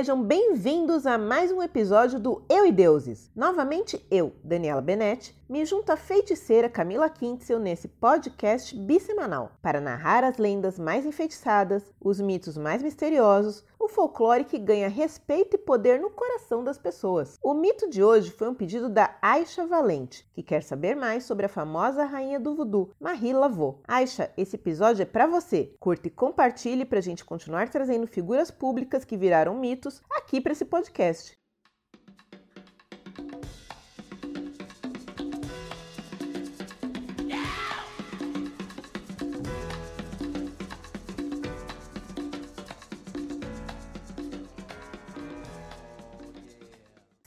Sejam bem-vindos a mais um episódio do Eu e Deuses. Novamente eu, Daniela Benetti, me junto à feiticeira Camila Quintzel nesse podcast bissemanal para narrar as lendas mais enfeitiçadas, os mitos mais misteriosos, folclore que ganha respeito e poder no coração das pessoas. O mito de hoje foi um pedido da Aisha Valente, que quer saber mais sobre a famosa rainha do voodoo, Marie Laveau. Aisha, esse episódio é para você. Curta e compartilhe para a gente continuar trazendo figuras públicas que viraram mitos aqui para esse podcast.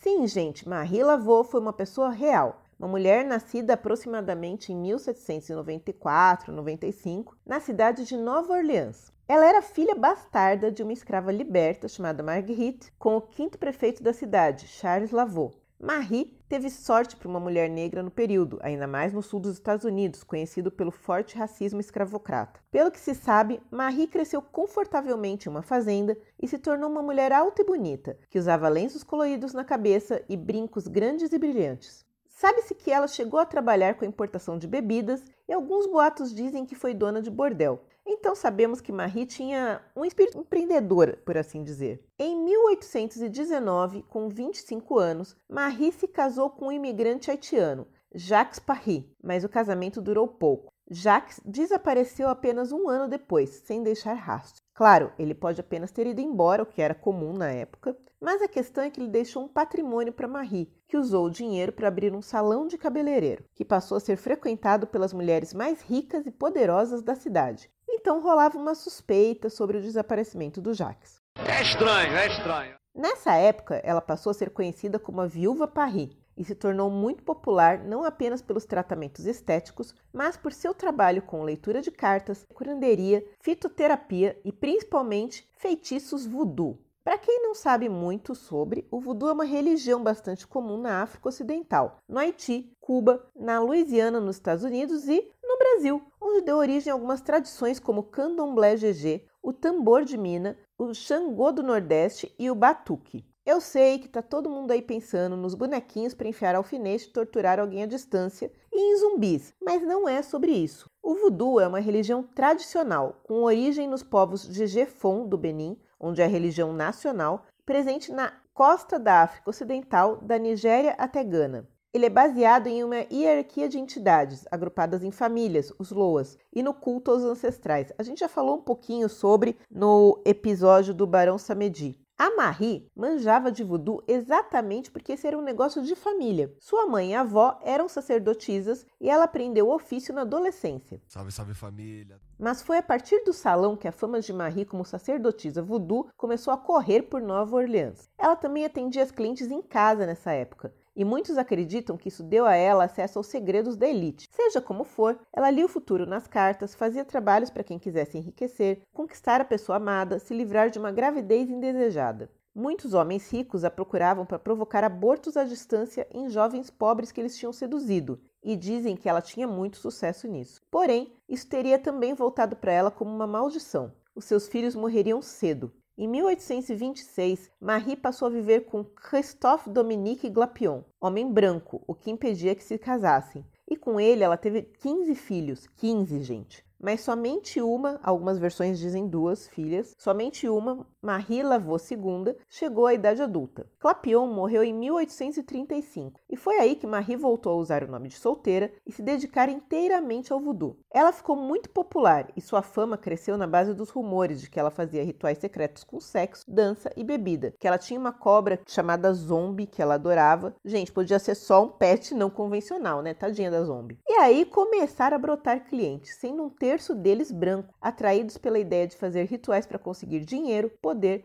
Sim, gente, Marie Laveau foi uma pessoa real. Uma mulher nascida aproximadamente em 1794-95, na cidade de Nova Orleans. Ela era filha bastarda de uma escrava liberta chamada Marguerite, com o quinto prefeito da cidade, Charles Lavaux. Marie teve sorte para uma mulher negra no período, ainda mais no sul dos Estados Unidos, conhecido pelo forte racismo escravocrata. Pelo que se sabe, Marie cresceu confortavelmente em uma fazenda e se tornou uma mulher alta e bonita, que usava lenços coloridos na cabeça e brincos grandes e brilhantes. Sabe-se que ela chegou a trabalhar com a importação de bebidas e alguns boatos dizem que foi dona de bordel. Então sabemos que Marie tinha um espírito empreendedor, por assim dizer. Em 1819, com 25 anos, Marie se casou com um imigrante haitiano, Jacques Parry, mas o casamento durou pouco. Jacques desapareceu apenas um ano depois, sem deixar rastro. Claro, ele pode apenas ter ido embora, o que era comum na época, mas a questão é que ele deixou um patrimônio para Marie, que usou o dinheiro para abrir um salão de cabeleireiro, que passou a ser frequentado pelas mulheres mais ricas e poderosas da cidade, então rolava uma suspeita sobre o desaparecimento do Jacques. É estranho, é estranho. Nessa época, ela passou a ser conhecida como a Viúva Paris e se tornou muito popular não apenas pelos tratamentos estéticos, mas por seu trabalho com leitura de cartas, curanderia, fitoterapia e principalmente feitiços voodoo. Para quem não sabe muito sobre, o voodoo é uma religião bastante comum na África Ocidental, no Haiti, Cuba, na Louisiana, nos Estados Unidos e no Brasil, onde deu origem a algumas tradições como o candomblé GG, o tambor de mina, o xangô do Nordeste e o batuque. Eu sei que tá todo mundo aí pensando nos bonequinhos para enfiar alfinete e torturar alguém à distância e em zumbis, mas não é sobre isso. O voodoo é uma religião tradicional, com origem nos povos Jejefon do Benin, onde é a religião nacional, presente na costa da África Ocidental, da Nigéria até Gana. Ele é baseado em uma hierarquia de entidades, agrupadas em famílias, os Loas, e no culto aos ancestrais. A gente já falou um pouquinho sobre no episódio do Barão Samedi. A Marie manjava de voodoo exatamente porque esse era um negócio de família. Sua mãe e avó eram sacerdotisas e ela aprendeu o ofício na adolescência. Salve, salve família. Mas foi a partir do salão que a fama de Marie como sacerdotisa voodoo começou a correr por Nova Orleans. Ela também atendia as clientes em casa nessa época e muitos acreditam que isso deu a ela acesso aos segredos da elite. Seja como for, ela lia o futuro nas cartas, fazia trabalhos para quem quisesse enriquecer, conquistar a pessoa amada, se livrar de uma gravidez indesejada. Muitos homens ricos a procuravam para provocar abortos à distância em jovens pobres que eles tinham seduzido, e dizem que ela tinha muito sucesso nisso. Porém, isso teria também voltado para ela como uma maldição. Os seus filhos morreriam cedo, em 1826, Marie passou a viver com Christophe Dominique Glapion, homem branco, o que impedia que se casassem. E com ele ela teve 15 filhos. 15, gente mas somente uma, algumas versões dizem duas filhas, somente uma, Marie Lavaux II, chegou à idade adulta. Clapion morreu em 1835 e foi aí que Marie voltou a usar o nome de solteira e se dedicar inteiramente ao voodoo. Ela ficou muito popular e sua fama cresceu na base dos rumores de que ela fazia rituais secretos com sexo, dança e bebida, que ela tinha uma cobra chamada zombie que ela adorava. Gente, podia ser só um pet não convencional, né? Tadinha da zombie. E aí começaram a brotar clientes, não ter terço deles branco, atraídos pela ideia de fazer rituais para conseguir dinheiro,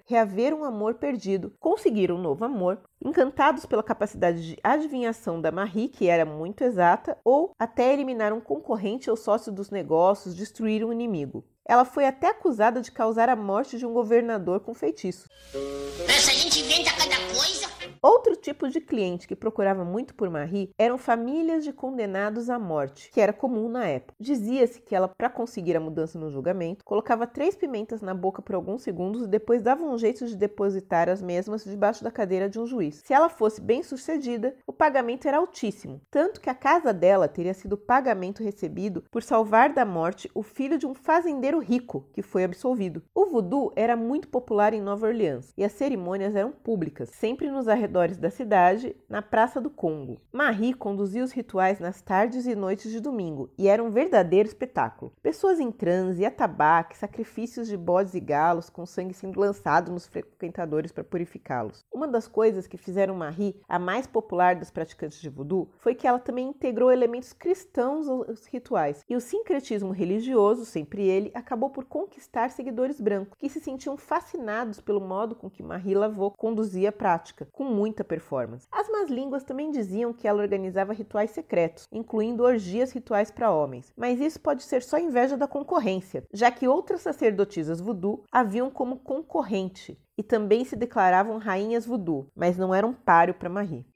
reaver um amor perdido, conseguir um novo amor, encantados pela capacidade de adivinhação da Marie, que era muito exata, ou até eliminar um concorrente ou sócio dos negócios, destruir um inimigo. Ela foi até acusada de causar a morte de um governador com feitiço. Essa gente inventa cada coisa. Outro tipo de cliente que procurava muito por Marie eram famílias de condenados à morte, que era comum na época. Dizia-se que ela, para conseguir a mudança no julgamento, colocava três pimentas na boca por alguns segundos e depois dava um jeito de depositar as mesmas debaixo da cadeira de um juiz. Se ela fosse bem sucedida, o pagamento era altíssimo, tanto que a casa dela teria sido pagamento recebido por salvar da morte o filho de um fazendeiro rico que foi absolvido. O voodoo era muito popular em Nova Orleans e as cerimônias eram públicas, sempre nos arredores da cidade, na Praça do Congo. Marie conduzia os rituais nas tardes e noites de domingo e era um verdadeiro espetáculo. Pessoas em transe, atabaque, sacrifícios de bodes e galos com sangue sendo lançado nos frequentadores para purificá-los. Uma das coisas que fizeram Marie a mais popular das praticantes de voodoo foi que ela também integrou elementos cristãos aos rituais e o sincretismo religioso, sempre ele, acabou por conquistar seguidores brancos que se sentiam fascinados pelo modo com que Marie Laveau conduzia a prática, com muita performance. As más línguas também diziam que ela organizava rituais secretos, incluindo orgias rituais para homens, mas isso pode ser só inveja da concorrência, já que outras sacerdotisas voodoo haviam como concorrente e também se declaravam rainhas voodoo, mas não eram páreo para Marie.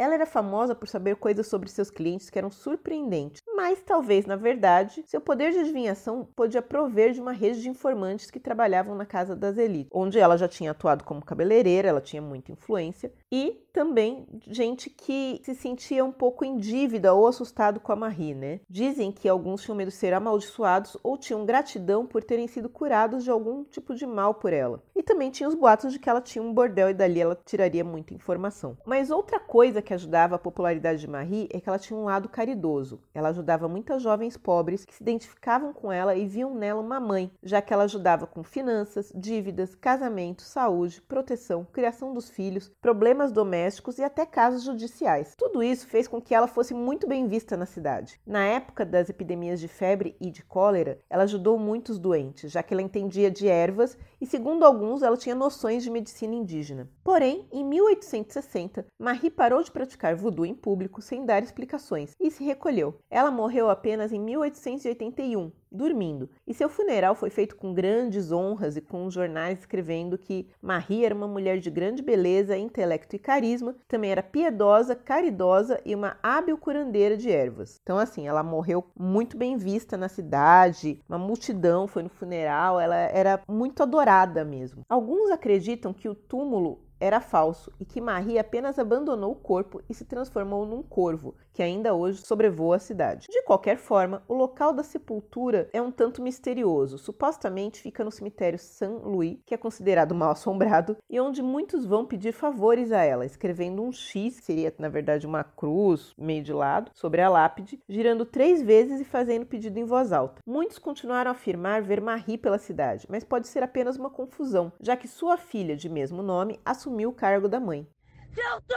Ela era famosa por saber coisas sobre seus clientes que eram surpreendentes, mas talvez, na verdade, seu poder de adivinhação podia prover de uma rede de informantes que trabalhavam na casa das elites, onde ela já tinha atuado como cabeleireira, ela tinha muita influência, e também gente que se sentia um pouco em dívida ou assustado com a Marie, né? Dizem que alguns tinham medo de ser amaldiçoados ou tinham gratidão por terem sido curados de algum tipo de mal por ela. E também tinha os boatos de que ela tinha um bordel e dali ela tiraria muita informação. Mas outra coisa que ajudava a popularidade de Marie é que ela tinha um lado caridoso. Ela ajudava muitas jovens pobres que se identificavam com ela e viam nela uma mãe, já que ela ajudava com finanças, dívidas, casamento, saúde, proteção, criação dos filhos, problemas domésticos domésticos e até casos judiciais. Tudo isso fez com que ela fosse muito bem vista na cidade. Na época das epidemias de febre e de cólera, ela ajudou muitos doentes, já que ela entendia de ervas e, segundo alguns, ela tinha noções de medicina indígena. Porém, em 1860, Marie parou de praticar voodoo em público sem dar explicações e se recolheu. Ela morreu apenas em 1881, dormindo, e seu funeral foi feito com grandes honras e com jornais escrevendo que Marie era uma mulher de grande beleza, intelecto e carisma, também era piedosa, caridosa e uma hábil curandeira de ervas. Então, assim, ela morreu muito bem vista na cidade, uma multidão foi no funeral, ela era muito adorada mesmo. Alguns acreditam que o túmulo era falso e que Marie apenas abandonou o corpo e se transformou num corvo, que ainda hoje sobrevoa a cidade. De qualquer forma, o local da sepultura é um tanto misterioso. Supostamente fica no cemitério Saint-Louis, que é considerado mal assombrado, e onde muitos vão pedir favores a ela, escrevendo um X, que seria na verdade uma cruz, meio de lado, sobre a lápide, girando três vezes e fazendo pedido em voz alta. Muitos continuaram a afirmar ver Marie pela cidade, mas pode ser apenas uma confusão, já que sua filha, de mesmo nome, assumiu o cargo da mãe. Se eu tô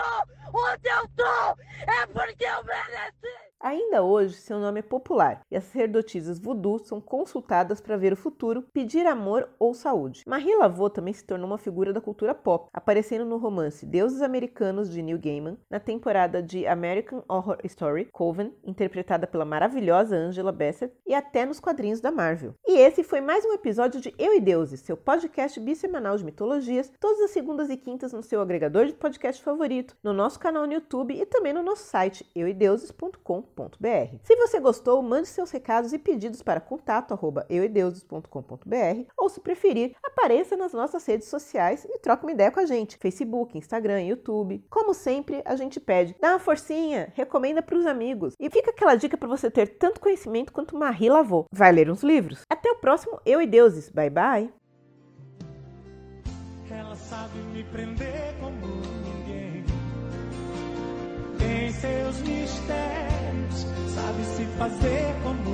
onde eu tô, é porque eu mereci. Ainda hoje, seu nome é popular e as sacerdotisas voodoo são consultadas para ver o futuro, pedir amor ou saúde. Marie Laveau também se tornou uma figura da cultura pop, aparecendo no romance Deuses Americanos de Neil Gaiman, na temporada de American Horror Story Coven, interpretada pela maravilhosa Angela Bassett, e até nos quadrinhos da Marvel. E esse foi mais um episódio de Eu e Deuses, seu podcast bissemanal de mitologias, todas as segundas e quintas no seu agregador de podcast favorito, no nosso canal no YouTube e também no nosso site euideuses.com se você gostou, mande seus recados e pedidos para contato@euedeuses.com.br ou se preferir, apareça nas nossas redes sociais e troque uma ideia com a gente, Facebook, Instagram, YouTube. Como sempre, a gente pede, dá uma forcinha, recomenda para os amigos e fica aquela dica para você ter tanto conhecimento quanto Marie Lavou. Vai ler uns livros? Até o próximo Eu e Deuses. Bye bye. Ela sabe me prender como ninguém. Tem seus mistérios fazer como